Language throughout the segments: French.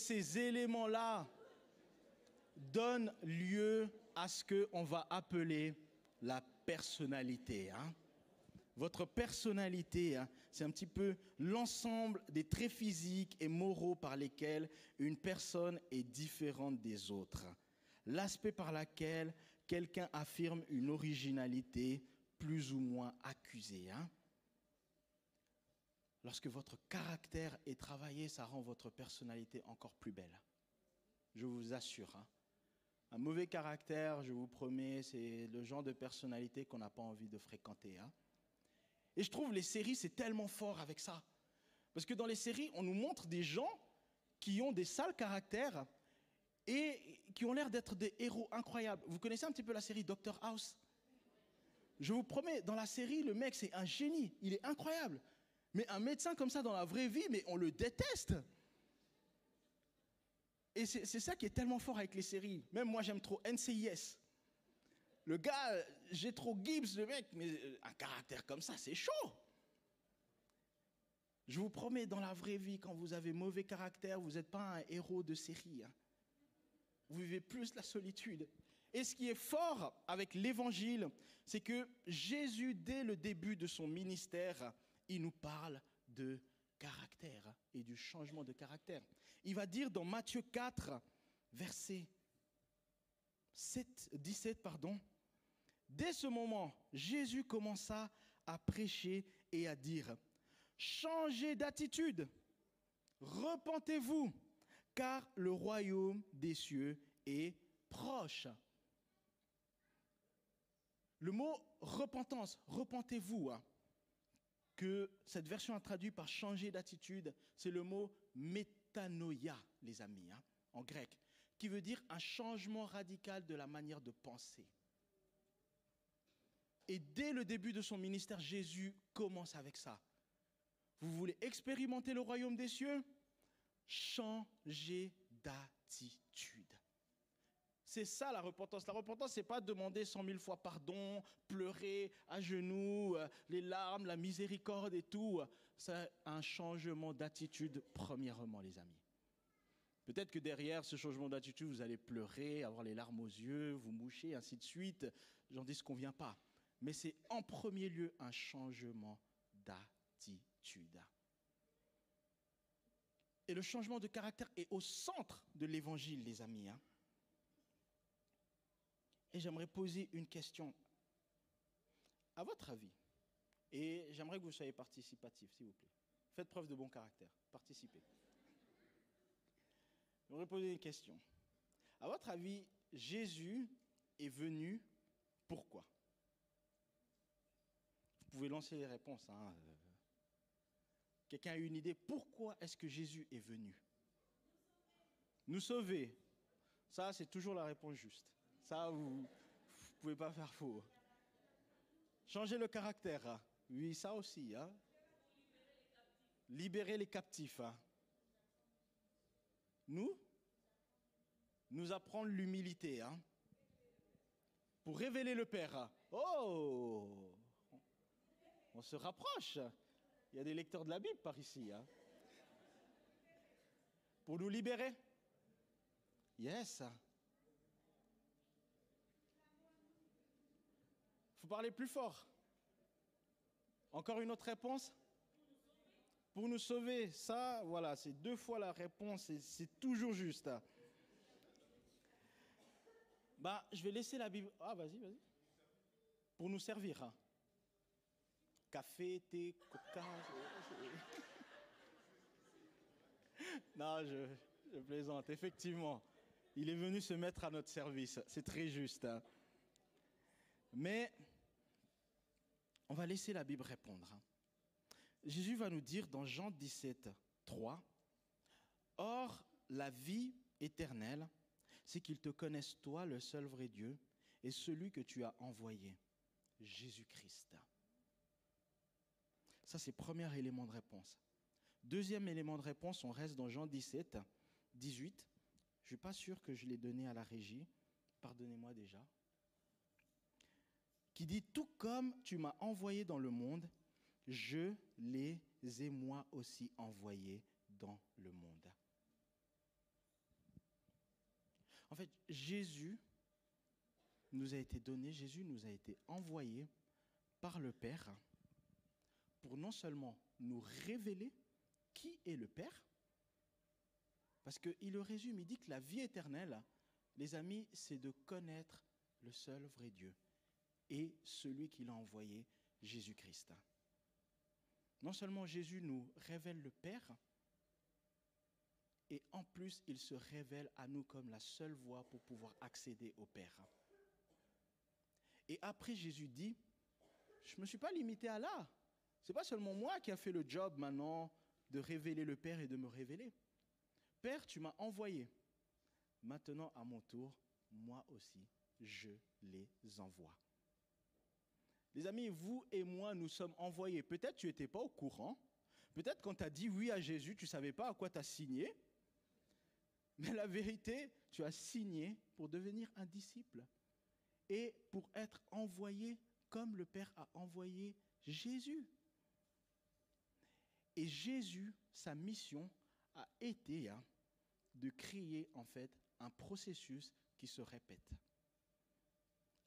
ces éléments-là donnent lieu à ce qu'on va appeler la personnalité. Hein. Votre personnalité, hein, c'est un petit peu l'ensemble des traits physiques et moraux par lesquels une personne est différente des autres. L'aspect par lequel quelqu'un affirme une originalité plus ou moins accusée. Hein. Lorsque votre caractère est travaillé, ça rend votre personnalité encore plus belle. Je vous assure. Hein. Un mauvais caractère, je vous promets, c'est le genre de personnalité qu'on n'a pas envie de fréquenter. Hein. Et je trouve les séries, c'est tellement fort avec ça. Parce que dans les séries, on nous montre des gens qui ont des sales caractères et qui ont l'air d'être des héros incroyables. Vous connaissez un petit peu la série Doctor House? Je vous promets, dans la série, le mec, c'est un génie. Il est incroyable. Mais un médecin comme ça dans la vraie vie, mais on le déteste. Et c'est ça qui est tellement fort avec les séries. Même moi, j'aime trop NCIS. Le gars, j'ai trop Gibbs, le mec, mais euh, un caractère comme ça, c'est chaud. Je vous promets, dans la vraie vie, quand vous avez mauvais caractère, vous n'êtes pas un héros de série. Hein. Vous vivez plus la solitude. Et ce qui est fort avec l'évangile, c'est que Jésus, dès le début de son ministère, il nous parle de caractère et du changement de caractère. Il va dire dans Matthieu 4, verset 7, 17, pardon, Dès ce moment, Jésus commença à prêcher et à dire, changez d'attitude, repentez-vous, car le royaume des cieux est proche. Le mot repentance, repentez-vous, hein, que cette version a traduit par changer d'attitude, c'est le mot métanoïa, les amis, hein, en grec, qui veut dire un changement radical de la manière de penser. Et dès le début de son ministère, Jésus commence avec ça. Vous voulez expérimenter le royaume des cieux? Changez d'attitude. C'est ça la repentance. La repentance, c'est pas demander cent mille fois pardon, pleurer à genoux, euh, les larmes, la miséricorde et tout. C'est un changement d'attitude, premièrement, les amis. Peut-être que derrière ce changement d'attitude, vous allez pleurer, avoir les larmes aux yeux, vous moucher, ainsi de suite. J'en dis ce qu'on vient pas. Mais c'est en premier lieu un changement d'attitude. Et le changement de caractère est au centre de l'évangile, les amis. Hein. Et j'aimerais poser une question. À votre avis, et j'aimerais que vous soyez participatif, s'il vous plaît. Faites preuve de bon caractère. Participez. J'aimerais poser une question. À votre avis, Jésus est venu pourquoi? Vous pouvez lancer les réponses. Hein. Quelqu'un a une idée Pourquoi est-ce que Jésus est venu? Nous sauver. Ça, c'est toujours la réponse juste. Ça, vous ne pouvez pas faire faux. Changer le caractère. Hein. Oui, ça aussi. Hein. Libérer les captifs. Hein. Nous Nous apprendre l'humilité. Hein. Pour révéler le Père. Oh On se rapproche. Il y a des lecteurs de la Bible par ici. Hein. Pour nous libérer? Yes. Parler plus fort. Encore une autre réponse Pour nous sauver, ça, voilà, c'est deux fois la réponse et c'est toujours juste. Bah, je vais laisser la Bible. Ah, vas-y, vas-y. Pour nous servir. Hein. Café, thé, coca. non, je, plaisante. Effectivement, il est venu se mettre à notre service. C'est très juste. Hein. Mais on va laisser la Bible répondre. Hein. Jésus va nous dire dans Jean 17, 3, Or, la vie éternelle, c'est qu'ils te connaissent toi, le seul vrai Dieu, et celui que tu as envoyé, Jésus-Christ. Ça, c'est premier élément de réponse. Deuxième élément de réponse, on reste dans Jean 17, 18. Je ne suis pas sûr que je l'ai donné à la régie. Pardonnez-moi déjà qui dit, tout comme tu m'as envoyé dans le monde, je les ai moi aussi envoyés dans le monde. En fait, Jésus nous a été donné, Jésus nous a été envoyé par le Père pour non seulement nous révéler qui est le Père, parce qu'il le résume, il dit que la vie éternelle, les amis, c'est de connaître le seul vrai Dieu et celui qui l'a envoyé, Jésus-Christ. Non seulement Jésus nous révèle le Père, et en plus il se révèle à nous comme la seule voie pour pouvoir accéder au Père. Et après Jésus dit, je ne me suis pas limité à là. Ce n'est pas seulement moi qui a fait le job maintenant de révéler le Père et de me révéler. Père, tu m'as envoyé. Maintenant, à mon tour, moi aussi, je les envoie. Les amis, vous et moi, nous sommes envoyés. Peut-être tu n'étais pas au courant. Peut-être quand tu as dit oui à Jésus, tu ne savais pas à quoi tu as signé. Mais la vérité, tu as signé pour devenir un disciple et pour être envoyé comme le Père a envoyé Jésus. Et Jésus, sa mission a été hein, de créer en fait un processus qui se répète.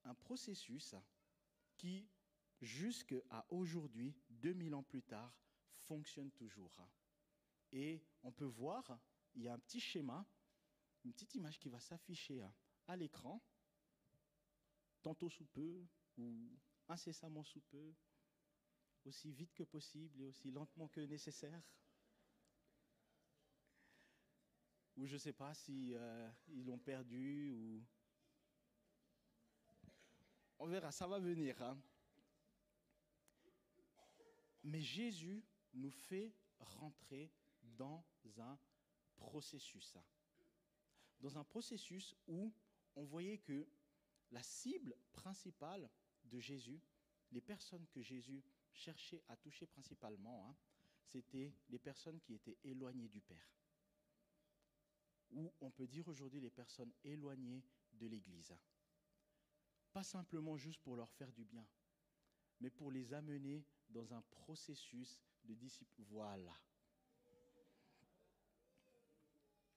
Un processus qui, jusqu'à aujourd'hui, 2000 ans plus tard, fonctionne toujours. Et on peut voir, il y a un petit schéma, une petite image qui va s'afficher à l'écran, tantôt sous peu ou incessamment sous peu, aussi vite que possible et aussi lentement que nécessaire. Ou je ne sais pas si euh, ils l'ont perdu ou on verra, ça va venir. Hein. Mais Jésus nous fait rentrer dans un processus. Dans un processus où on voyait que la cible principale de Jésus, les personnes que Jésus cherchait à toucher principalement, hein, c'était les personnes qui étaient éloignées du Père. Ou on peut dire aujourd'hui les personnes éloignées de l'Église pas simplement juste pour leur faire du bien, mais pour les amener dans un processus de disciples. Voilà.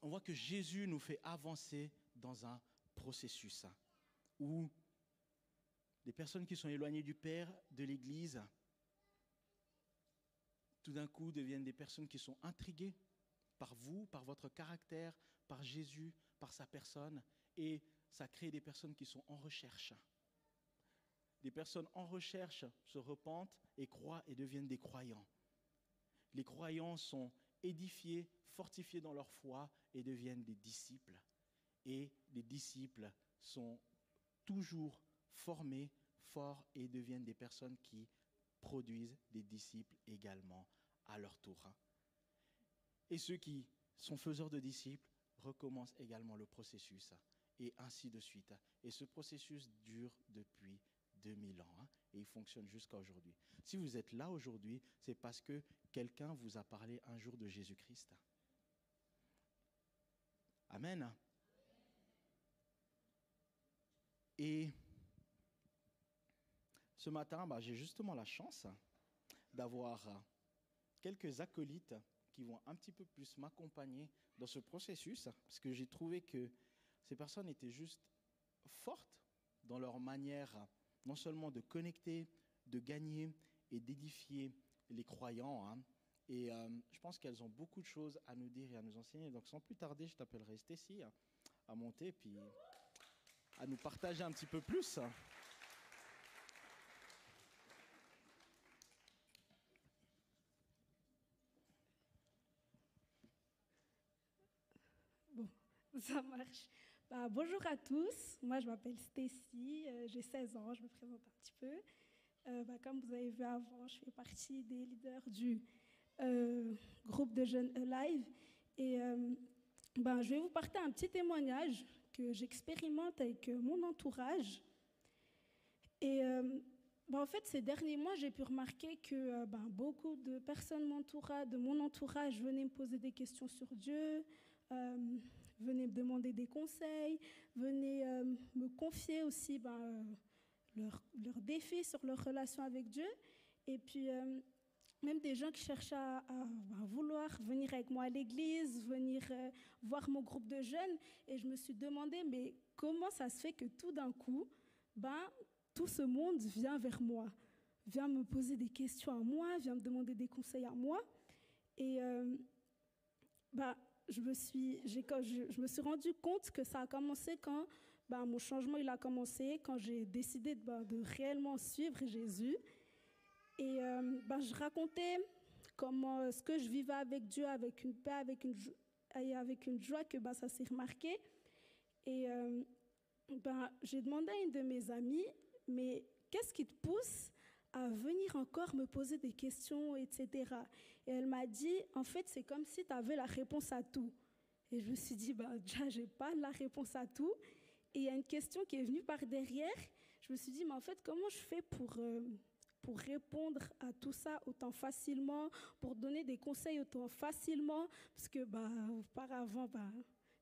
On voit que Jésus nous fait avancer dans un processus hein, où les personnes qui sont éloignées du Père, de l'Église, tout d'un coup deviennent des personnes qui sont intriguées par vous, par votre caractère, par Jésus, par sa personne, et ça crée des personnes qui sont en recherche. Les personnes en recherche se repentent et croient et deviennent des croyants. Les croyants sont édifiés, fortifiés dans leur foi et deviennent des disciples. Et les disciples sont toujours formés, forts et deviennent des personnes qui produisent des disciples également à leur tour. Et ceux qui sont faiseurs de disciples recommencent également le processus et ainsi de suite. Et ce processus dure depuis 2000 ans hein, et il fonctionne jusqu'à aujourd'hui. Si vous êtes là aujourd'hui, c'est parce que quelqu'un vous a parlé un jour de Jésus-Christ. Amen. Et ce matin, bah, j'ai justement la chance d'avoir quelques acolytes qui vont un petit peu plus m'accompagner dans ce processus, parce que j'ai trouvé que ces personnes étaient juste fortes dans leur manière non seulement de connecter, de gagner et d'édifier les croyants. Hein. Et euh, je pense qu'elles ont beaucoup de choses à nous dire et à nous enseigner. Donc sans plus tarder, je t'appellerai Stécie hein, à monter puis à nous partager un petit peu plus. Bon, ça marche. Bah, bonjour à tous, moi je m'appelle Stacy, euh, j'ai 16 ans, je me présente un petit peu. Euh, bah, comme vous avez vu avant, je fais partie des leaders du euh, groupe de jeunes Alive. Et bah, je vais vous partager un petit témoignage que j'expérimente avec mon entourage. Et en fait, ces derniers mois, j'ai pu remarquer que beaucoup de personnes de mon entourage venaient me poser des questions sur Dieu, venez me demander des conseils, venez euh, me confier aussi ben, leurs leur défis sur leur relation avec Dieu. Et puis, euh, même des gens qui cherchent à, vouloir venir avec moi à l'église, venir euh, voir mon groupe de jeunes. Et je me suis demandé, mais comment ça se fait que tout d'un coup, ben, tout ce monde vient vers moi, vient me poser des questions à moi, vient me demander des conseils à moi. Et euh, ben, je, me suis, je, je, me suis rendu compte que ça a commencé quand ben, mon changement il a commencé, quand j'ai décidé de, ben, de réellement suivre Jésus. Et euh, ben, je racontais comment euh, ce que je vivais avec Dieu, avec une paix, avec une, avec une joie, que ben, ça s'est remarqué. Et euh, ben, j'ai demandé à une de mes amies, mais qu'est-ce qui te pousse à venir encore me poser des questions, etc. Et elle m'a dit, en fait, c'est comme si tu avais la réponse à tout. Et je me suis dit, bah, déjà, je n'ai pas la réponse à tout. Et il y a une question qui est venue par derrière. Je me suis dit, mais en fait, comment je fais pour, pour répondre à tout ça autant facilement, pour donner des conseils autant facilement, parce que bah, auparavant, bah,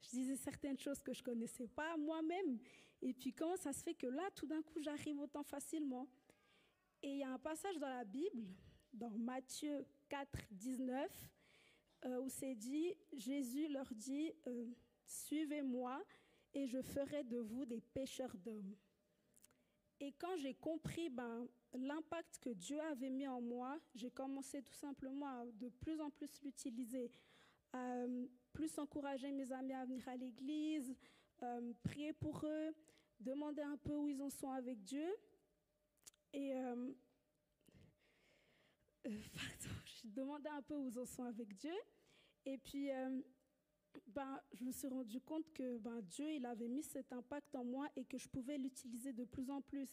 je disais certaines choses que je connaissais pas moi-même. Et puis comment ça se fait que là, tout d'un coup, j'arrive autant facilement? Et il y a un passage dans la Bible, dans Matthieu 4, 19, euh, où c'est dit, Jésus leur dit, euh, suivez-moi et je ferai de vous des pêcheurs d'hommes. Et quand j'ai compris ben, l'impact que Dieu avait mis en moi, j'ai commencé tout simplement à de plus en plus l'utiliser, à euh, plus encourager mes amis à venir à l'église, prier pour eux, demander un peu où ils en sont avec Dieu. Et euh, pardon, je demandais un peu où en sont avec Dieu. Et puis, ben, je me suis rendu compte que ben, Dieu il avait mis cet impact en moi et que je pouvais l'utiliser de plus en plus.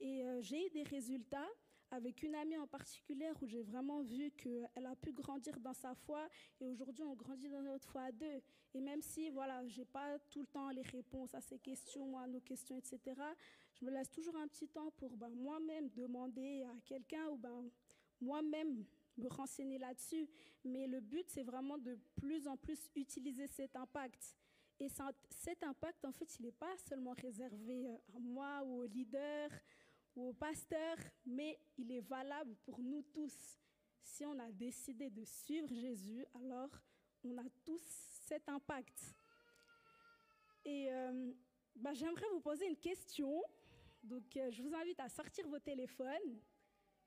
Et euh, j'ai eu des résultats avec une amie en particulier où j'ai vraiment vu qu'elle a pu grandir dans sa foi et aujourd'hui on grandit dans notre foi à deux. Et même si voilà, j'ai pas tout le temps les réponses à ces questions, à nos questions, etc., je me laisse toujours un petit temps pour ben, moi-même demander à quelqu'un ou ben, moi-même me renseigner là-dessus. Mais le but, c'est vraiment de plus en plus utiliser cet impact. Et cet impact, en fait, il n'est pas seulement réservé euh, à moi ou aux leaders ou aux pasteurs, mais il est valable pour nous tous. Si on a décidé de suivre Jésus, alors on a tous cet impact. Et euh, bah, j'aimerais vous poser une question. Donc, euh, je vous invite à sortir vos téléphones.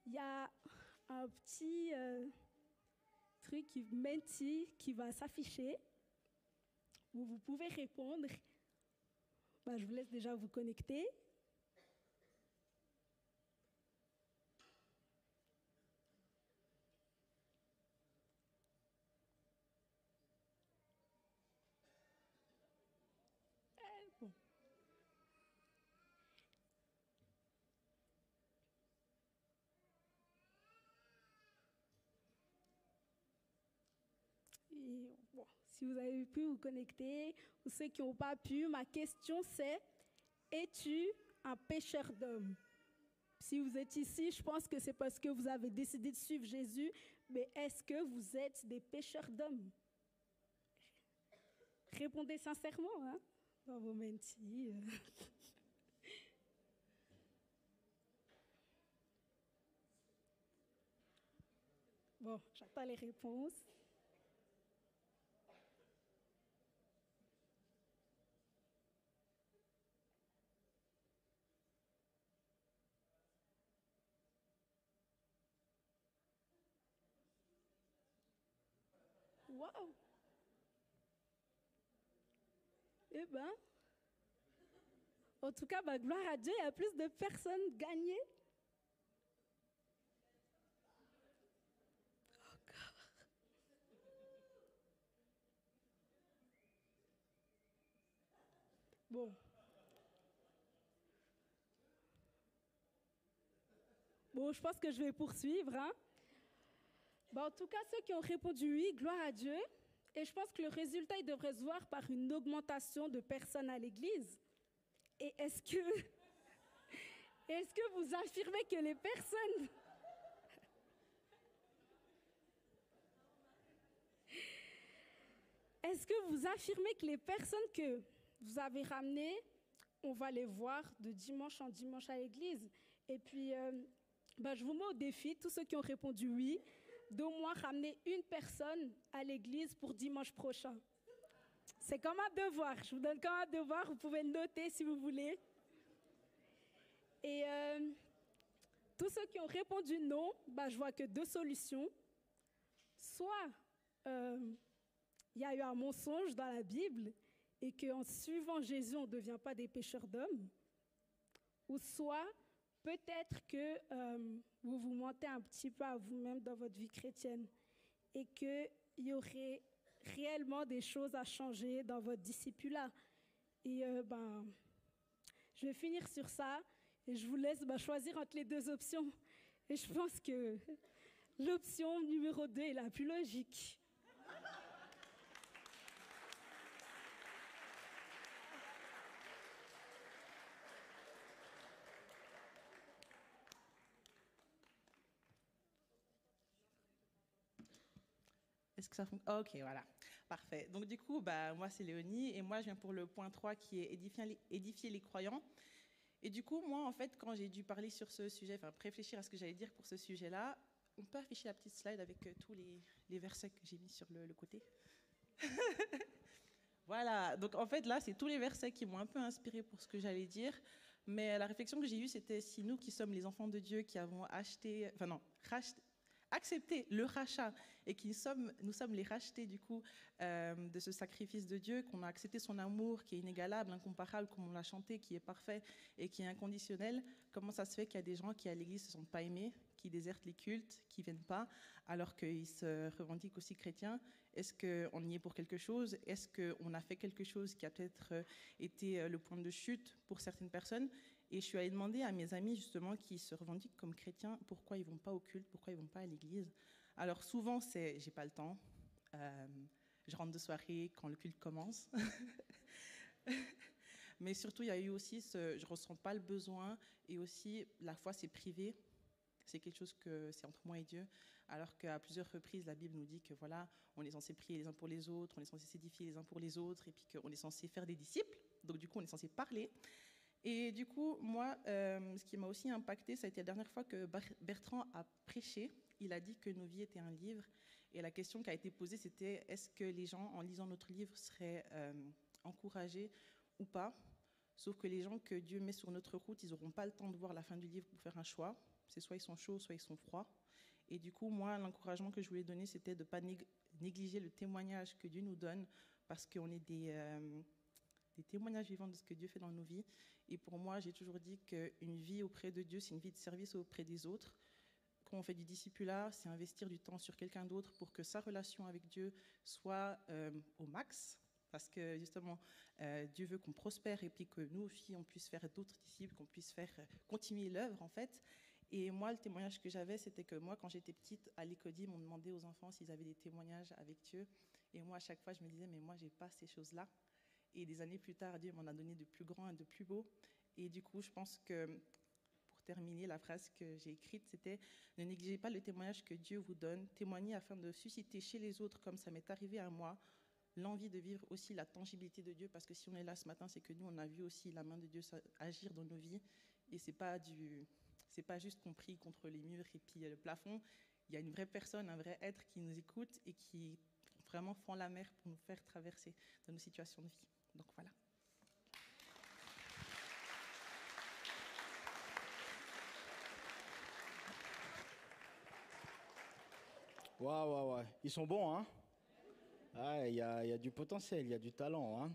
Il y a un petit euh, truc qui, menti qui va s'afficher vous pouvez répondre. Bah, je vous laisse déjà vous connecter. Si vous avez pu vous connecter, ou ceux qui n'ont pas pu, ma question c'est, es-tu un pêcheur d'hommes Si vous êtes ici, je pense que c'est parce que vous avez décidé de suivre Jésus, mais est-ce que vous êtes des pêcheurs d'hommes? Répondez sincèrement, hein, dans vos mentis. Bon, j'attends les réponses. Waouh Bien, en tout cas, gloire à Dieu, il y a plus de personnes gagnées. Bon. Bon, je pense que je vais poursuivre. Hein. En tout cas, ceux qui ont répondu oui, gloire à Dieu. Et je pense que le résultat, il devrait se voir par une augmentation de personnes à l'église. Et est-ce que, est-ce que vous affirmez que les personnes... Est-ce que vous affirmez que les personnes que vous avez ramenées, on va les voir de dimanche en dimanche à l'église? Et puis, euh, bah, je vous mets au défi, tous ceux qui ont répondu oui, d'au moins ramener une personne à l'église pour dimanche prochain. C'est comme un devoir. Je vous donne comme un devoir. Vous pouvez le noter si vous voulez. Et euh, tous ceux qui ont répondu non, bah, je vois que deux solutions. Soit euh, il y a eu un mensonge dans la Bible et qu'en suivant Jésus, on ne devient pas des pécheurs d'hommes. Ou soit peut-être que euh, vous vous mentez un petit peu à vous-même dans votre vie chrétienne et qu'il y aurait réellement des choses à changer dans votre discipulat. Et euh, ben, je vais finir sur ça et je vous laisse ben, choisir entre les deux options. Et je pense que l'option numéro 2 est la plus logique. Est-ce que ça fonctionne Ok, voilà. Parfait. Donc du coup, bah, moi c'est Léonie et moi je viens pour le point 3 qui est édifier, les croyants. Et du coup, moi en fait, quand j'ai dû parler sur ce sujet, enfin réfléchir à ce que j'allais dire pour ce sujet-là, on peut afficher la petite slide avec euh, tous les, les, versets que j'ai mis sur le, le côté? voilà, donc en fait là, c'est tous les versets qui m'ont un peu inspiré pour ce que j'allais dire. Mais la réflexion que j'ai eue, c'était si nous qui sommes les enfants de Dieu, qui avons acheté, enfin non, racheté, accepté le rachat et qui nous sommes les rachetés du coup euh, de ce sacrifice de Dieu, qu'on a accepté son amour qui est inégalable, incomparable, comme on l'a chanté, qui est parfait et qui est inconditionnel, comment ça se fait qu'il y a des gens qui à l'église ne se sont pas aimés, qui désertent les cultes, qui viennent pas, alors qu'ils se revendiquent aussi chrétiens? Est-ce qu'on y est pour quelque chose? Est-ce qu'on a fait quelque chose qui a peut-être euh, été euh, le point de chute pour certaines personnes? Et je suis allée demander à mes amis justement qui se revendiquent comme chrétiens pourquoi ils vont pas au culte, pourquoi ils vont pas à l'église. Alors souvent c'est j'ai pas le temps, euh, je rentre de soirée quand le culte commence. Mais surtout il y a eu aussi ce je ressens pas le besoin et aussi la foi c'est privé. C'est quelque chose que c'est entre moi et Dieu, alors qu'à plusieurs reprises la Bible nous dit que voilà, on est censé prier les uns pour les autres, on est censé s'édifier les uns pour les autres, et puis qu'on est censé faire des disciples. Donc du coup on est censé parler. Et du coup, moi, euh, ce qui m'a aussi impacté, ça a été la dernière fois que Bertrand a prêché. Il a dit que nos vies étaient un livre. Et la question qui a été posée, c'était est-ce que les gens, en lisant notre livre, seraient euh, encouragés ou pas? Sauf que les gens que Dieu met sur notre route, ils n'auront pas le temps de voir la fin du livre pour faire un choix. C'est soit ils sont chauds, soit ils sont froids. Et du coup, moi, l'encouragement que je voulais donner, c'était de ne pas négliger le témoignage que Dieu nous donne, parce qu'on est des, euh, des témoignages vivants de ce que Dieu fait dans nos vies. Et pour moi, j'ai toujours dit qu'une vie auprès de Dieu, c'est une vie de service auprès des autres. Quand on fait du discipulat, c'est investir du temps sur quelqu'un d'autre pour que sa relation avec Dieu soit euh, au max. Parce que justement, euh, Dieu veut qu'on prospère et puis que nous aussi, on puisse faire d'autres disciples, qu'on puisse faire euh, continuer l'œuvre en fait. Et moi, le témoignage que j'avais, c'était que moi, quand j'étais petite, à l'écodie, on demandait aux enfants s'ils avaient des témoignages avec Dieu. Et moi, à chaque fois, je me disais, mais moi, j'ai pas ces choses-là. Et des années plus tard, Dieu m'en a donné de plus grands et de plus beaux. Et du coup, je pense que pour terminer, la phrase que j'ai écrite, c'était Ne négligez pas le témoignage que Dieu vous donne, témoignez afin de susciter chez les autres, comme ça m'est arrivé à moi, l'envie de vivre aussi la tangibilité de Dieu, parce que si on est là ce matin, c'est que nous, on a vu aussi la main de Dieu agir dans nos vies, et c'est pas du, pas juste compris contre les murs et puis le plafond. Il y a une vraie personne, un vrai être qui nous écoute et qui vraiment fend la mer pour nous faire traverser dans nos situations de vie. Donc voilà. Waouh, waouh, waouh. Ils sont bons, hein? Il y, a, y, a, du potentiel, il y a du talent. Hein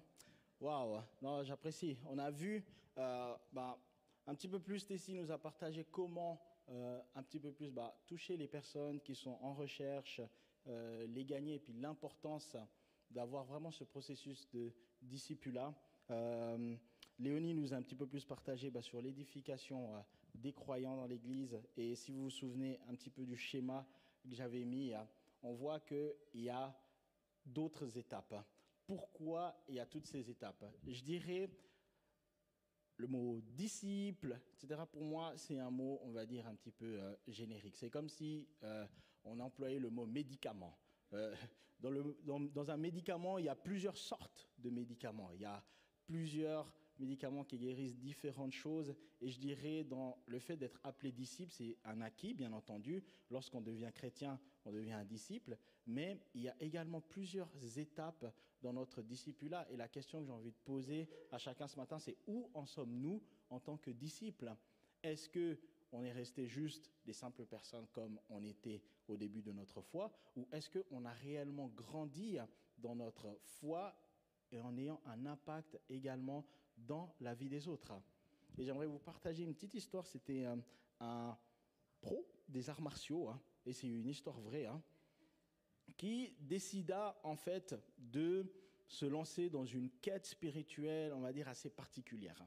Waouh, non, j'apprécie. On a vu bah, un petit peu plus, Tessie nous a partagé comment euh, un petit peu plus bah, toucher les personnes qui sont en recherche, euh, les gagner, et puis l'importance d'avoir vraiment ce processus de discipulat. Euh, Léonie nous a un petit peu plus partagé bah, sur l'édification euh, des croyants dans l'Église. Et si vous vous souvenez un petit peu du schéma que j'avais mis, hein, on voit qu'il y a d'autres étapes. Pourquoi il y a toutes ces étapes? Je dirais le mot disciple, etc. Pour moi, c'est un mot, on va dire, un petit peu euh, générique. C'est comme si euh, on employait le mot médicament. Euh, dans, un médicament, il y a plusieurs sortes de médicaments. Il y a plusieurs médicaments qui guérissent différentes choses. Et je dirais, dans le fait d'être appelé disciple, c'est un acquis, bien entendu. Lorsqu'on devient chrétien, on devient un disciple. Mais il y a également plusieurs étapes dans notre discipulat. Et la question que j'ai envie de poser à chacun ce matin, c'est où en sommes-nous en tant que disciples Est-ce que on est resté juste des simples personnes comme on était au début de notre foi, ou est-ce qu'on a réellement grandi dans notre foi et en ayant un impact également dans la vie des autres? Et j'aimerais vous partager une petite histoire, c'était un, un pro des arts martiaux, hein, et c'est une histoire vraie, hein, qui décida en fait de se lancer dans une quête spirituelle, on va dire, assez particulière.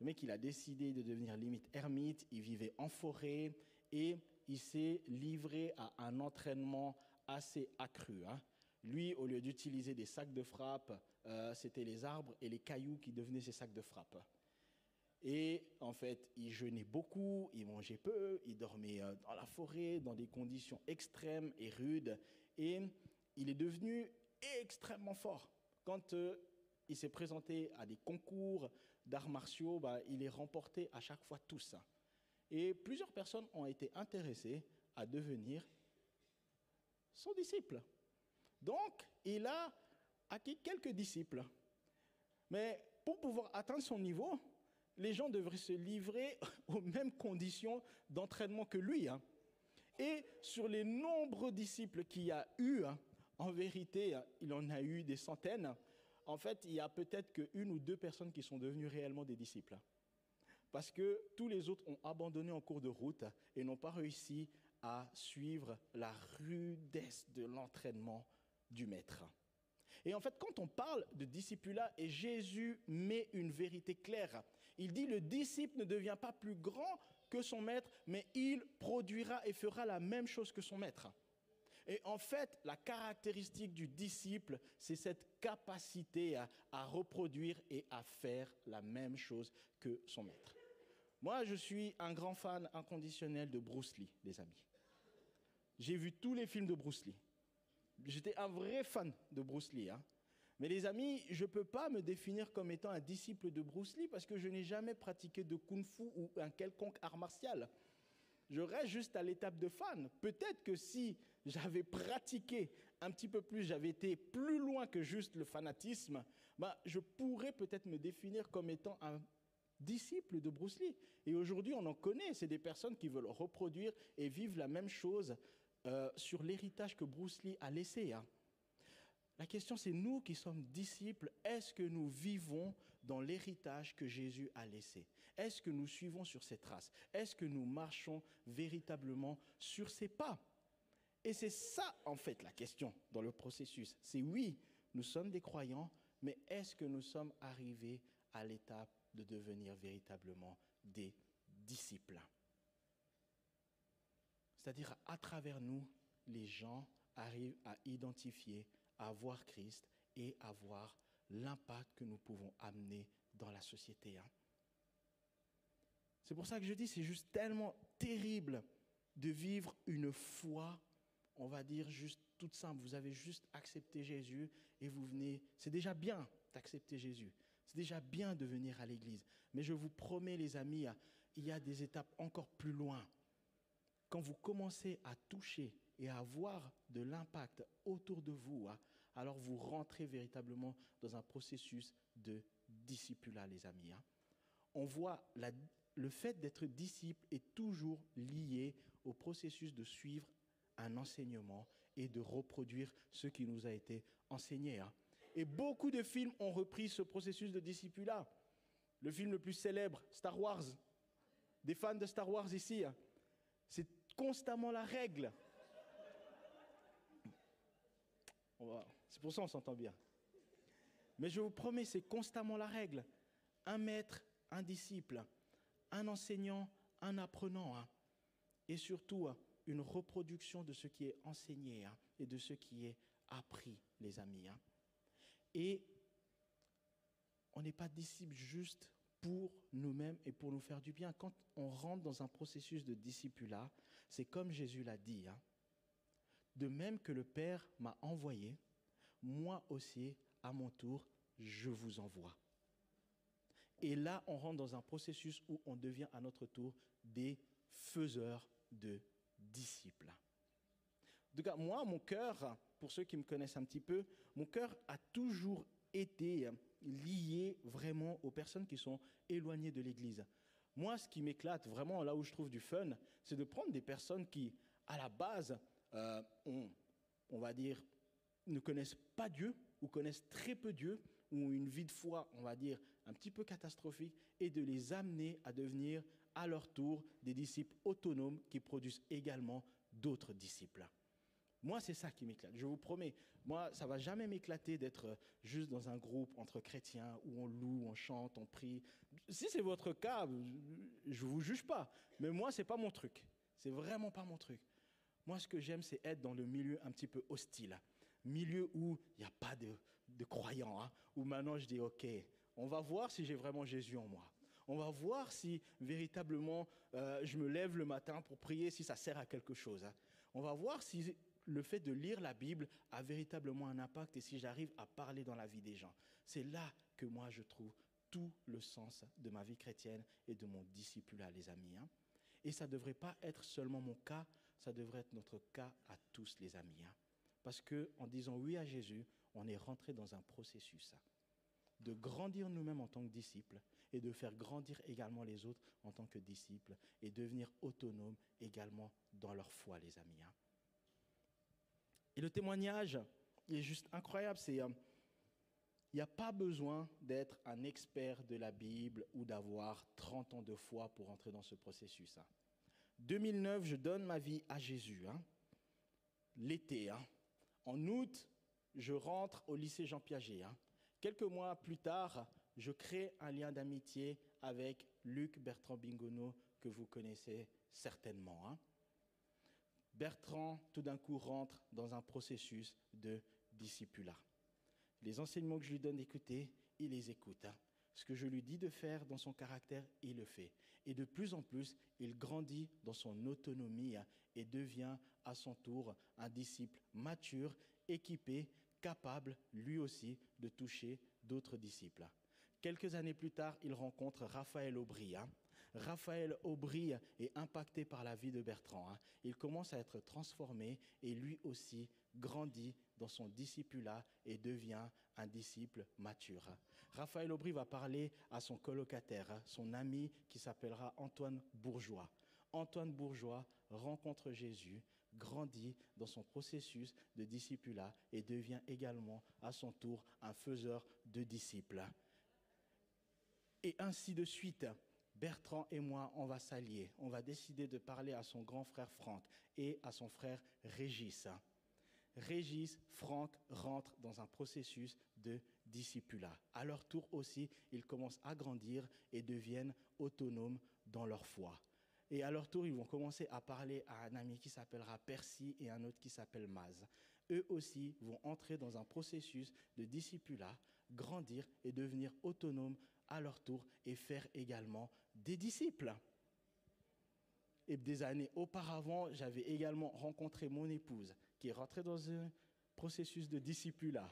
Le mec, a décidé de devenir limite ermite, il vivait en forêt et il s'est livré à un entraînement assez accru. Hein. Lui, au lieu d'utiliser des sacs de frappe, euh, c'était les arbres et les cailloux qui devenaient ses sacs de frappe. Et en fait, il jeûnait beaucoup, il mangeait peu, il dormait euh, dans la forêt, dans des conditions extrêmes et rudes. Et il est devenu extrêmement fort. Quand euh, il s'est présenté à des concours d'arts martiaux, bah, il les remporté à chaque fois tous. Et plusieurs personnes ont été intéressées à devenir son disciple. Donc, il a acquis quelques disciples. Mais pour pouvoir atteindre son niveau, les gens devraient se livrer aux mêmes conditions d'entraînement que lui. Hein. Et sur les nombreux disciples qu'il y a eu, hein, en vérité, il en a eu des centaines, en fait, il y a peut-être qu'une ou deux personnes qui sont devenues réellement des disciples. Parce que tous les autres ont abandonné en cours de route et n'ont pas réussi à suivre la rudesse de l'entraînement du maître. Et en fait, quand on parle de discipulat, et Jésus met une vérité claire, il dit le disciple ne devient pas plus grand que son maître, mais il produira et fera la même chose que son maître. Et en fait, la caractéristique du disciple, c'est cette capacité à, reproduire et à faire la même chose que son maître. Moi, je suis un grand fan inconditionnel de Bruce Lee, les amis. J'ai vu tous les films de Bruce Lee. J'étais un vrai fan de Bruce Lee. Hein. Mais les amis, je ne peux pas me définir comme étant un disciple de Bruce Lee parce que je n'ai jamais pratiqué de kung-fu ou un quelconque art martial. Je reste juste à l'étape de fan. Peut-être que si j'avais pratiqué un petit peu plus, j'avais été plus loin que juste le fanatisme, bah, je pourrais peut-être me définir comme étant un disciple de Bruce Lee. Et aujourd'hui, on en connaît. C'est des personnes qui veulent reproduire et vivre la même chose euh, sur l'héritage que Bruce Lee a laissé. Hein. La question, c'est nous qui sommes disciples, est-ce que nous vivons dans l'héritage que Jésus a laissé? Est-ce que nous suivons sur ses traces? Est-ce que nous marchons véritablement sur ses pas? Et c'est ça, en fait, la question dans le processus. C'est oui, nous sommes des croyants, mais est-ce que nous sommes arrivés à l'étape de devenir véritablement des disciples? C'est-à-dire, à travers nous, les gens arrivent à identifier à voir Christ et à voir l'impact que nous pouvons amener dans la société. Hein. C'est pour ça que je dis, c'est juste tellement terrible de vivre une foi, on va dire juste toute simple. Vous avez juste accepté Jésus et vous venez. C'est déjà bien d'accepter Jésus. C'est déjà bien de venir à l'église. Mais je vous promets, les amis, il y a des étapes encore plus loin. Quand vous commencez à toucher et à avoir de l'impact autour de vous, hein, alors vous rentrez véritablement dans un processus de discipulat, les amis. Hein. On voit le fait d'être disciple est toujours lié au processus de suivre un enseignement et de reproduire ce qui nous a été enseigné. Hein. Et beaucoup de films ont repris ce processus de discipulat. Le film le plus célèbre, Star Wars. Des fans de Star Wars ici, hein. c'est constamment la règle. C'est pour ça qu'on s'entend bien. Mais je vous promets, c'est constamment la règle. Un maître, un disciple, un enseignant, un apprenant. Hein. Et surtout, une reproduction de ce qui est enseigné hein, et de ce qui est appris, les amis. Et on n'est pas disciple juste pour nous-mêmes et pour nous faire du bien. Quand on rentre dans un processus de discipulat, c'est comme Jésus l'a dit. De même que le Père m'a envoyé, moi aussi, à mon tour, je vous envoie. Et là, on rentre dans un processus où on devient à notre tour des faiseurs de disciples. En tout cas, moi, mon cœur, pour ceux qui me connaissent un petit peu, mon cœur a toujours été lié vraiment aux personnes qui sont éloignées de l'Église. Moi, ce qui m'éclate vraiment, là où je trouve du fun, c'est de prendre des personnes qui, à la base, euh, ont, on va dire, ne connaissent pas Dieu ou connaissent très peu Dieu, ou une vie de foi, on va dire, un petit peu catastrophique, et de les amener à devenir à leur tour des disciples autonomes qui produisent également d'autres disciples. Moi, c'est ça qui m'éclate. Je vous promets, moi, ça va jamais m'éclater d'être juste dans un groupe entre chrétiens où on loue, on chante, on prie. Si c'est votre cas, je vous juge pas. Mais moi, c'est pas mon truc. C'est vraiment pas mon truc. Moi, ce que j'aime, c'est être dans le milieu un petit peu hostile. Milieu où il n'y a pas de, croyants. Hein, où maintenant, je dis, OK, on va voir si j'ai vraiment Jésus en moi. On va voir si véritablement euh, je me lève le matin pour prier, si ça sert à quelque chose. Hein. On va voir si le fait de lire la Bible a véritablement un impact et si j'arrive à parler dans la vie des gens. C'est là que moi je trouve tout le sens de ma vie chrétienne et de mon discipulat, les amis. Hein. Et ça ne devrait pas être seulement mon cas, ça devrait être notre cas à tous, les amis. Hein. Parce que en disant oui à Jésus, on est rentré dans un processus de grandir nous-mêmes en tant que disciples et de faire grandir également les autres en tant que disciples et devenir autonomes également dans leur foi, les amis. Et le témoignage, il est juste incroyable. C'est, euh, il n'y a pas besoin d'être un expert de la Bible ou d'avoir 30 ans de foi pour entrer dans ce processus. 2009, hein. je donne ma vie à Jésus. Hein. L'été. Hein. En août, je rentre au lycée Jean Piaget. Quelques mois plus tard, je crée un lien d'amitié avec Luc Bertrand Bingono, que vous connaissez certainement. Bertrand, tout d'un coup, rentre dans un processus de discipulat. Les enseignements que je lui donne d'écouter, il les écoute. Hein. Ce que je lui dis de faire dans son caractère, il le fait. Et de plus en plus, il grandit dans son autonomie hein, et devient à son tour un disciple mature, équipé, capable, lui aussi, de toucher d'autres disciples. Quelques années plus tard, il rencontre Raphaël Aubry. Hein. Raphaël Aubry est impacté par la vie de Bertrand. Hein. Il commence à être transformé et lui aussi grandit dans son discipulat et devient un disciple mature. Raphaël Aubry va parler à son colocataire, hein, son ami qui s'appellera Antoine Bourgeois. Antoine Bourgeois rencontre Jésus, grandit dans son processus de discipulat et devient également à son tour un faiseur de disciples. Et ainsi de suite. Bertrand et moi, on va s'allier. On va décider de parler à son grand frère Franck et à son frère Régis. Régis, Franck rentrent dans un processus de discipulat. À leur tour aussi, ils commencent à grandir et deviennent autonomes dans leur foi. Et à leur tour, ils vont commencer à parler à un ami qui s'appellera Percy et un autre qui s'appelle Maz. Eux aussi vont entrer dans un processus de discipulat, grandir et devenir autonomes à leur tour et faire également des disciples. Et des années auparavant, j'avais également rencontré mon épouse qui est rentrée dans un processus de discipulat.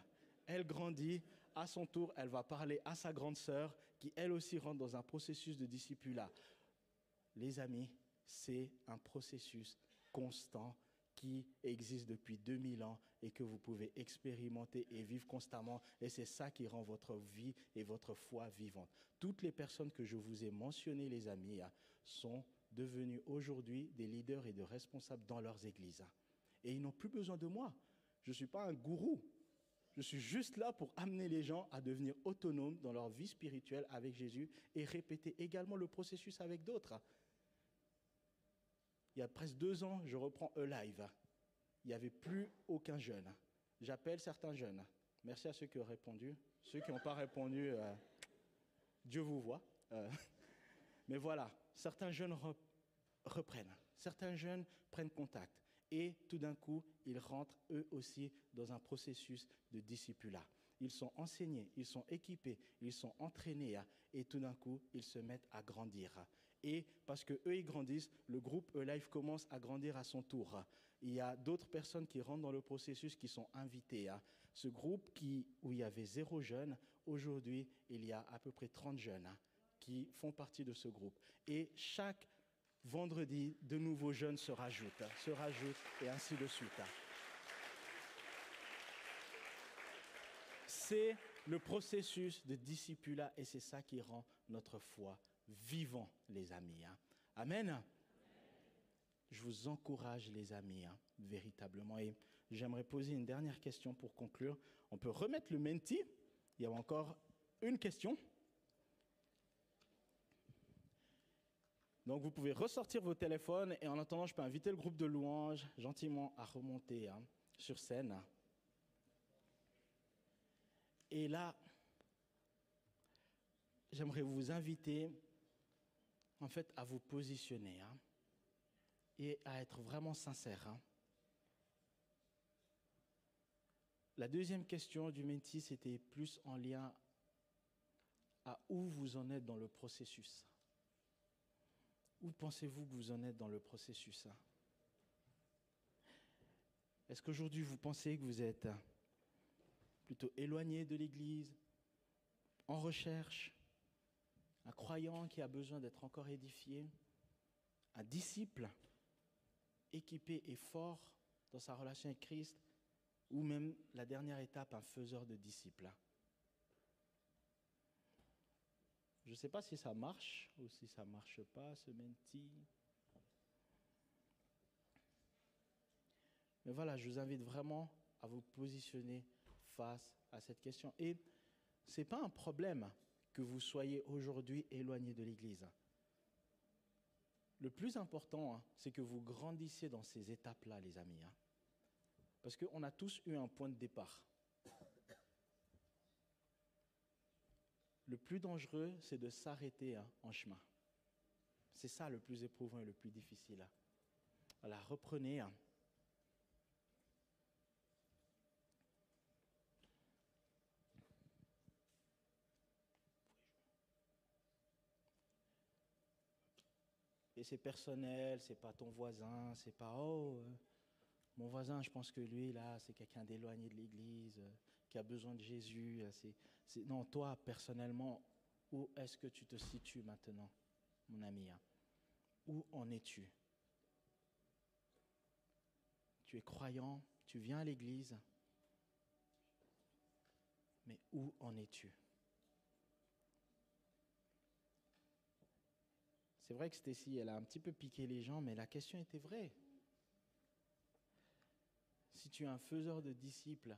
Elle grandit, à son tour, elle va parler à sa grande sœur qui elle aussi rentre dans un processus de discipulat. Les amis, c'est un processus constant qui existe depuis 2000 ans et que vous pouvez expérimenter et vivre constamment. Et c'est ça qui rend votre vie et votre foi vivante. Toutes les personnes que je vous ai mentionnées, les amis, hein, sont devenues aujourd'hui des leaders et des responsables dans leurs églises. Hein. Et ils n'ont plus besoin de moi. Je ne suis pas un gourou. Je suis juste là pour amener les gens à devenir autonomes dans leur vie spirituelle avec Jésus et répéter également le processus avec d'autres. Il y a presque deux ans, je reprends E-Live. Il n'y avait plus aucun jeune. J'appelle certains jeunes. Merci à ceux qui ont répondu. Ceux qui n'ont pas répondu, euh, Dieu vous voit. Euh, mais voilà, certains jeunes reprennent. Certains jeunes prennent contact. Et tout d'un coup, ils rentrent eux aussi dans un processus de discipulat. Ils sont enseignés, ils sont équipés, ils sont entraînés. Et tout d'un coup, ils se mettent à grandir et parce que eux ils grandissent, le groupe E-Life commence à grandir à son tour. Il y a d'autres personnes qui rentrent dans le processus qui sont invitées. à Ce groupe qui, où il y avait zéro jeune, aujourd'hui il y a à peu près 30 jeunes hein, qui font partie de ce groupe. Et chaque vendredi, de nouveaux jeunes se rajoutent, se rajoutent, et ainsi de suite. C'est le processus de discipulat et c'est ça qui rend notre foi vivant, les amis. hein. Amen. Je vous encourage, les amis, hein, véritablement. Et j'aimerais poser une dernière question pour conclure. On peut remettre le menti. Il y a encore une question. Donc vous pouvez ressortir vos téléphones et en attendant, je peux inviter le groupe de louanges gentiment à remonter hein, sur scène. Et là, j'aimerais vous inviter en fait à vous positionner hein, et à être vraiment sincère. hein. La deuxième question du Menti, c'était plus en lien à où vous en êtes dans le processus. Où pensez-vous que vous en êtes dans le processus hein? Est-ce qu'aujourd'hui vous pensez que vous êtes plutôt éloigné de l'Église, en recherche, un croyant qui a besoin d'être encore édifié, un disciple équipé et fort dans sa relation avec Christ, ou même la dernière étape, un faiseur de disciples Je ne sais pas si ça marche ou si ça ne marche pas, ce menti. Mais voilà, je vous invite vraiment à vous positionner face à cette question. Et ce n'est pas un problème que vous soyez aujourd'hui éloigné de l'Église. Le plus important, hein, c'est que vous grandissiez dans ces étapes-là, les amis. hein. Parce qu'on a tous eu un point de départ. Le plus dangereux, c'est de s'arrêter hein, en chemin. C'est ça le plus éprouvant et le plus difficile. Voilà, reprenez. Et c'est personnel, c'est pas ton voisin, c'est pas oh euh, mon voisin, je pense que lui là, c'est quelqu'un d'éloigné de l'Église, euh, qui a besoin de Jésus. non, toi personnellement, où est-ce que tu te situes maintenant, mon ami hein? Où en es-tu? Tu es croyant, tu viens à l'Église, mais où en es-tu? C'est vrai que Stacy, elle a un petit peu piqué les gens, mais la question était vraie. Si tu es un faiseur de disciples,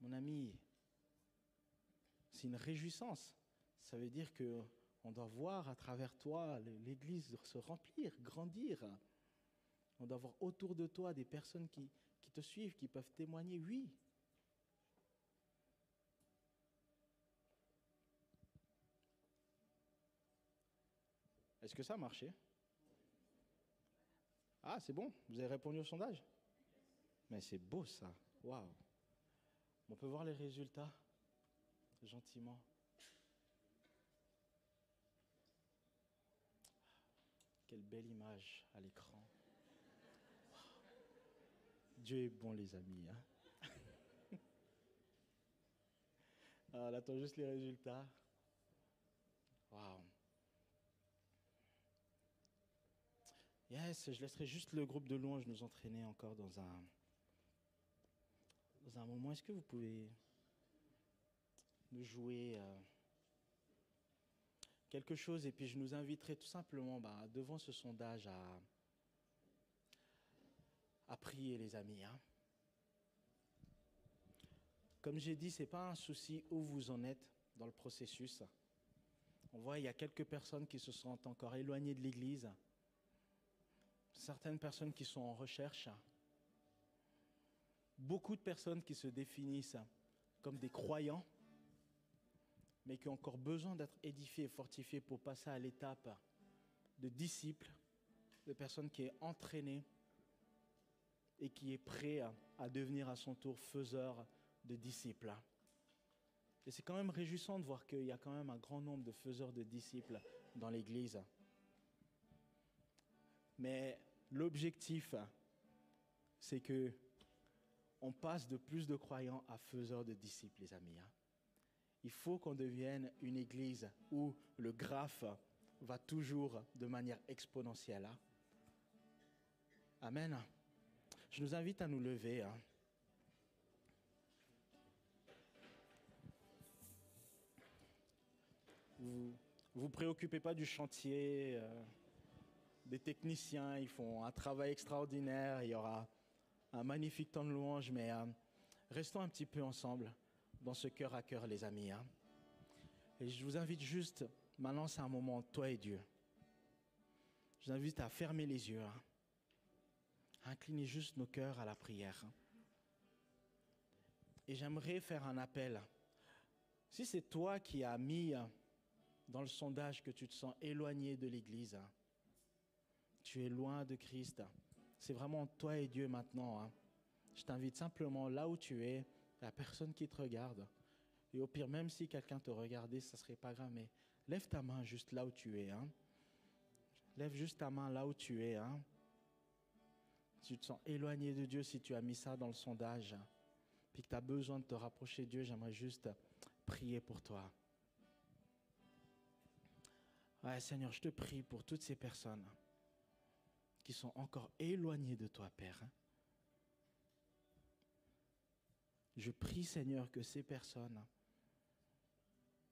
mon ami, c'est une réjouissance. Ça veut dire que on doit voir à travers toi l'Église se remplir, grandir. On doit voir autour de toi des personnes qui, qui te suivent, qui peuvent témoigner, oui. Est-ce que ça a marché? Ah, c'est bon, vous avez répondu au sondage? Mais c'est beau ça, waouh On peut voir les résultats gentiment. Quelle belle image à l'écran. Dieu est bon les amis. hein. Ah, on attend juste les résultats. Waouh. Yes, je laisserai juste le groupe de louanges nous entraîner encore dans un, dans un moment. Est-ce que vous pouvez nous jouer euh, quelque chose? Et puis je nous inviterai tout simplement bah, devant ce sondage à, à prier les amis. hein. Comme j'ai dit, ce n'est pas un souci où vous en êtes dans le processus. On voit, il y a quelques personnes qui se sentent encore éloignées de l'Église certaines personnes qui sont en recherche, beaucoup de personnes qui se définissent comme des croyants, mais qui ont encore besoin d'être édifiées et fortifiées pour passer à l'étape de disciples, de personnes qui est entraînée et qui est prêt à devenir à son tour faiseur de disciples. Et c'est quand même réjouissant de voir qu'il y a quand même un grand nombre de faiseurs de disciples dans l'Église. Mais l'objectif, c'est que on passe de plus de croyants à faiseurs de disciples, les amis. hein. Il faut qu'on devienne une église où le graphe va toujours de manière exponentielle. hein. Amen. Je nous invite à nous lever. hein. Vous vous préoccupez pas du chantier. euh, des techniciens, ils font un travail extraordinaire. Il y aura un magnifique temps de louange, mais euh, restons un petit peu ensemble dans ce cœur à cœur, les amis. hein. Et je vous invite juste, maintenant c'est un moment, toi et Dieu. Je vous invite à fermer les yeux, hein, incliner juste nos cœurs à la prière. hein. Et j'aimerais faire un appel. Si c'est toi qui as mis euh, dans le sondage que tu te sens éloigné de l'Église, tu es loin de Christ, c'est vraiment toi et Dieu maintenant. hein. Je t'invite simplement là où tu es, la personne qui te regarde. Et au pire, même si quelqu'un te regardait, ça serait pas grave, mais lève ta main juste là où tu es. hein. Lève juste ta main là où tu es. hein. Tu te sens éloigné de Dieu, si tu as mis ça dans le sondage, puis que tu as besoin de te rapprocher de Dieu, j'aimerais juste prier pour toi. Ouais, Seigneur, je te prie pour toutes ces personnes qui sont encore éloignées de toi, Père. Je prie, Seigneur, que ces personnes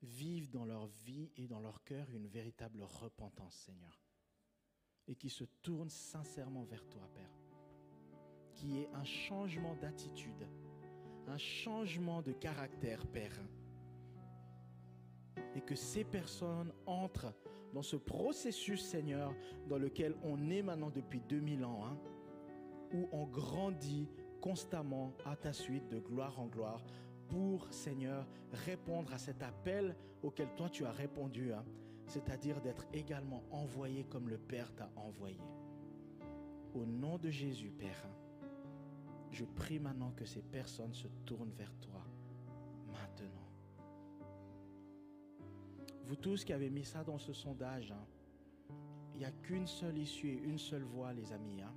vivent dans leur vie et dans leur cœur une véritable repentance, Seigneur. Et qui se tournent sincèrement vers toi, Père. Qui ait un changement d'attitude, un changement de caractère, Père. Et que ces personnes entrent dans ce processus, Seigneur, dans lequel on est maintenant depuis 2000 ans, hein, où on grandit constamment à ta suite de gloire en gloire pour, Seigneur, répondre à cet appel auquel toi tu as répondu, hein, c'est-à-dire d'être également envoyé comme le Père t'a envoyé. Au nom de Jésus, Père, je prie maintenant que ces personnes se tournent vers toi maintenant. Vous tous qui avez mis ça dans ce sondage, hein, il n'y a qu'une seule issue et une seule voie, les amis. hein.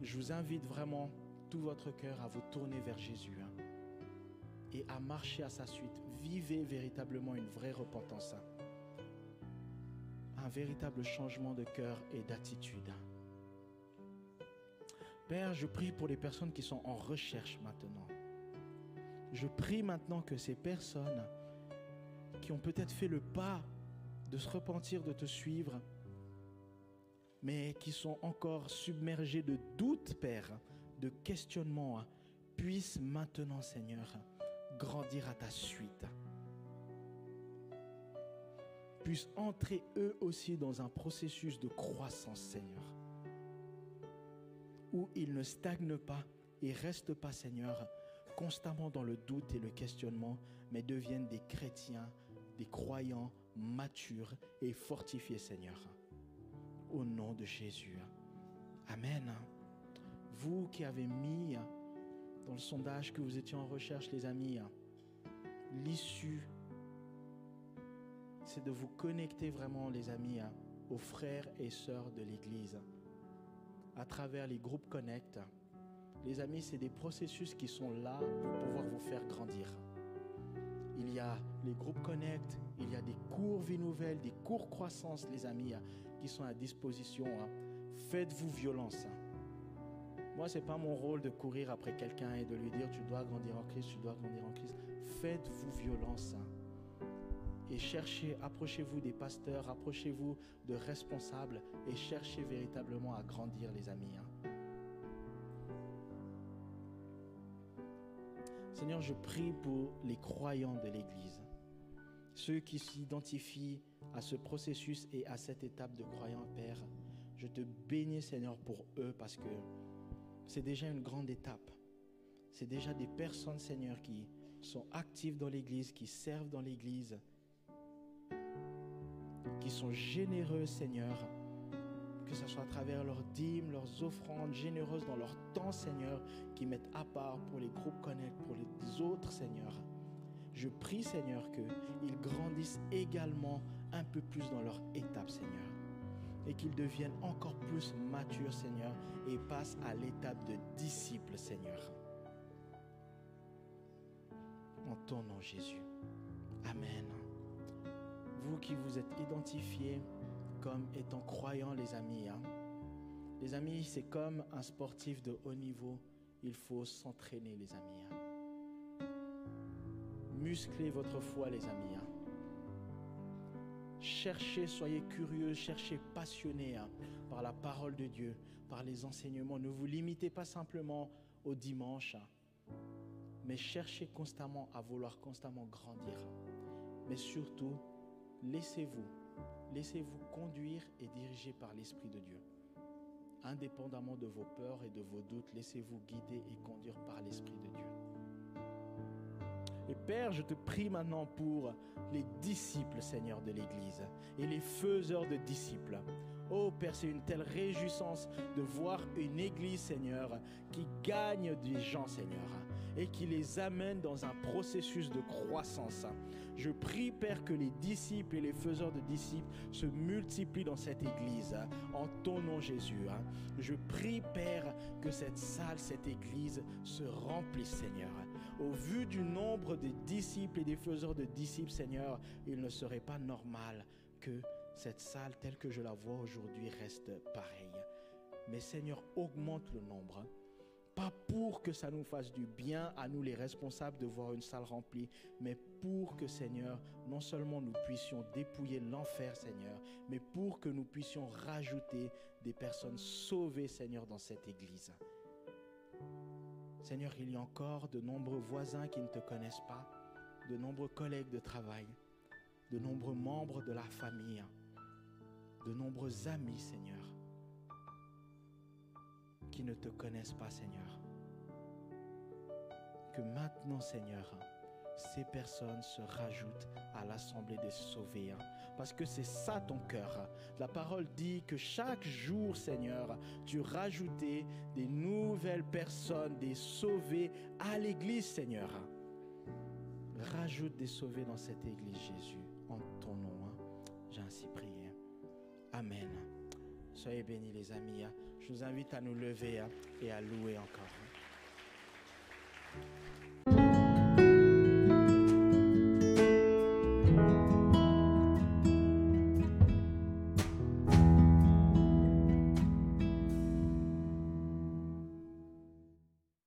Je vous invite vraiment, tout votre cœur, à vous tourner vers Jésus hein, et à marcher à sa suite. Vivez véritablement une vraie repentance. hein. Un véritable changement de cœur et d'attitude. Père, je prie pour les personnes qui sont en recherche maintenant. Je prie maintenant que ces personnes qui ont peut-être fait le pas de se repentir, de te suivre, mais qui sont encore submergés de doutes, Père, de questionnements, puissent maintenant, Seigneur, grandir à ta suite. Puissent entrer eux aussi dans un processus de croissance, Seigneur, où ils ne stagnent pas et restent pas, Seigneur, constamment dans le doute et le questionnement, mais deviennent des chrétiens, des croyants matures et fortifiés, Seigneur. Au nom de Jésus. Amen. Vous qui avez mis dans le sondage que vous étiez en recherche, les amis, l'issue, c'est de vous connecter vraiment, les amis, aux frères et sœurs de l'Église à travers les groupes Connect. Les amis, c'est des processus qui sont là pour pouvoir vous faire grandir. Il y a les groupes Connect, il y a des cours Vie Nouvelle, des cours Croissance, les amis, hein, qui sont à disposition. hein. Faites-vous violence. hein. Moi, ce n'est pas mon rôle de courir après quelqu'un et de lui dire tu dois grandir en Christ, tu dois grandir en Christ. Faites-vous violence. Et cherchez, approchez-vous des pasteurs, approchez-vous de responsables et cherchez véritablement à grandir, les amis. Seigneur, je prie pour les croyants de l'Église, ceux qui s'identifient à ce processus et à cette étape de croyant, Père. Je te bénis, Seigneur, pour eux parce que c'est déjà une grande étape. C'est déjà des personnes, Seigneur, qui sont actives dans l'Église, qui servent dans l'Église, qui sont généreux, Seigneur, que ce soit à travers leurs dîmes, leurs offrandes, généreuses dans leur temps, Seigneur, qui mettent à part pour les groupes Connect, pour les autres, Seigneur. Je prie, Seigneur, qu'ils grandissent également un peu plus dans leur étape, Seigneur. Et qu'ils deviennent encore plus matures, Seigneur, et passent à l'étape de disciples, Seigneur. En ton nom, Jésus. Amen. Vous qui vous êtes identifiés comme étant croyants, les amis. hein. Les amis, c'est comme un sportif de haut niveau. Il faut s'entraîner, les amis. hein. Musclez votre foi, les amis. hein. Cherchez, soyez curieux, cherchez passionnés hein, par la parole de Dieu, par les enseignements. Ne vous limitez pas simplement au dimanche, mais cherchez constamment à vouloir constamment grandir. Mais surtout, laissez-vous, laissez-vous conduire et diriger par l'Esprit de Dieu. Indépendamment de vos peurs et de vos doutes, laissez-vous guider et conduire par l'Esprit de Dieu. Et Père, je te prie maintenant pour les disciples, Seigneur, de l'Église et les faiseurs de disciples. Oh Père, c'est une telle réjouissance de voir une Église, Seigneur, qui gagne des gens, Seigneur, et qui les amène dans un processus de croissance. Je prie, Père, que les disciples et les faiseurs de disciples se multiplient dans cette Église, en ton nom, Jésus. hein. Je prie, Père, que cette salle, cette Église se remplisse, Seigneur. Au vu du nombre des disciples et des faiseurs de disciples, Seigneur, il ne serait pas normal que cette salle telle que je la vois aujourd'hui reste pareille. Mais Seigneur, augmente le nombre. Pas pour que ça nous fasse du bien à nous les responsables de voir une salle remplie, mais pour que Seigneur, non seulement nous puissions dépouiller l'enfer Seigneur, mais pour que nous puissions rajouter des personnes sauvées Seigneur dans cette église. Seigneur, il y a encore de nombreux voisins qui ne te connaissent pas, de nombreux collègues de travail, de nombreux membres de la famille, de nombreux amis, Seigneur, qui ne te connaissent pas, Seigneur. Que maintenant, Seigneur, ces personnes se rajoutent à l'assemblée des sauvés. hein, Parce que c'est ça ton cœur. La parole dit que chaque jour, Seigneur, tu rajoutais des nouvelles personnes, des sauvés à l'église, Seigneur. Rajoute des sauvés dans cette église, Jésus, en ton nom. hein. J'ai ainsi prié. Amen. Soyez bénis, les amis. hein. Je vous invite à nous lever hein, et à louer encore.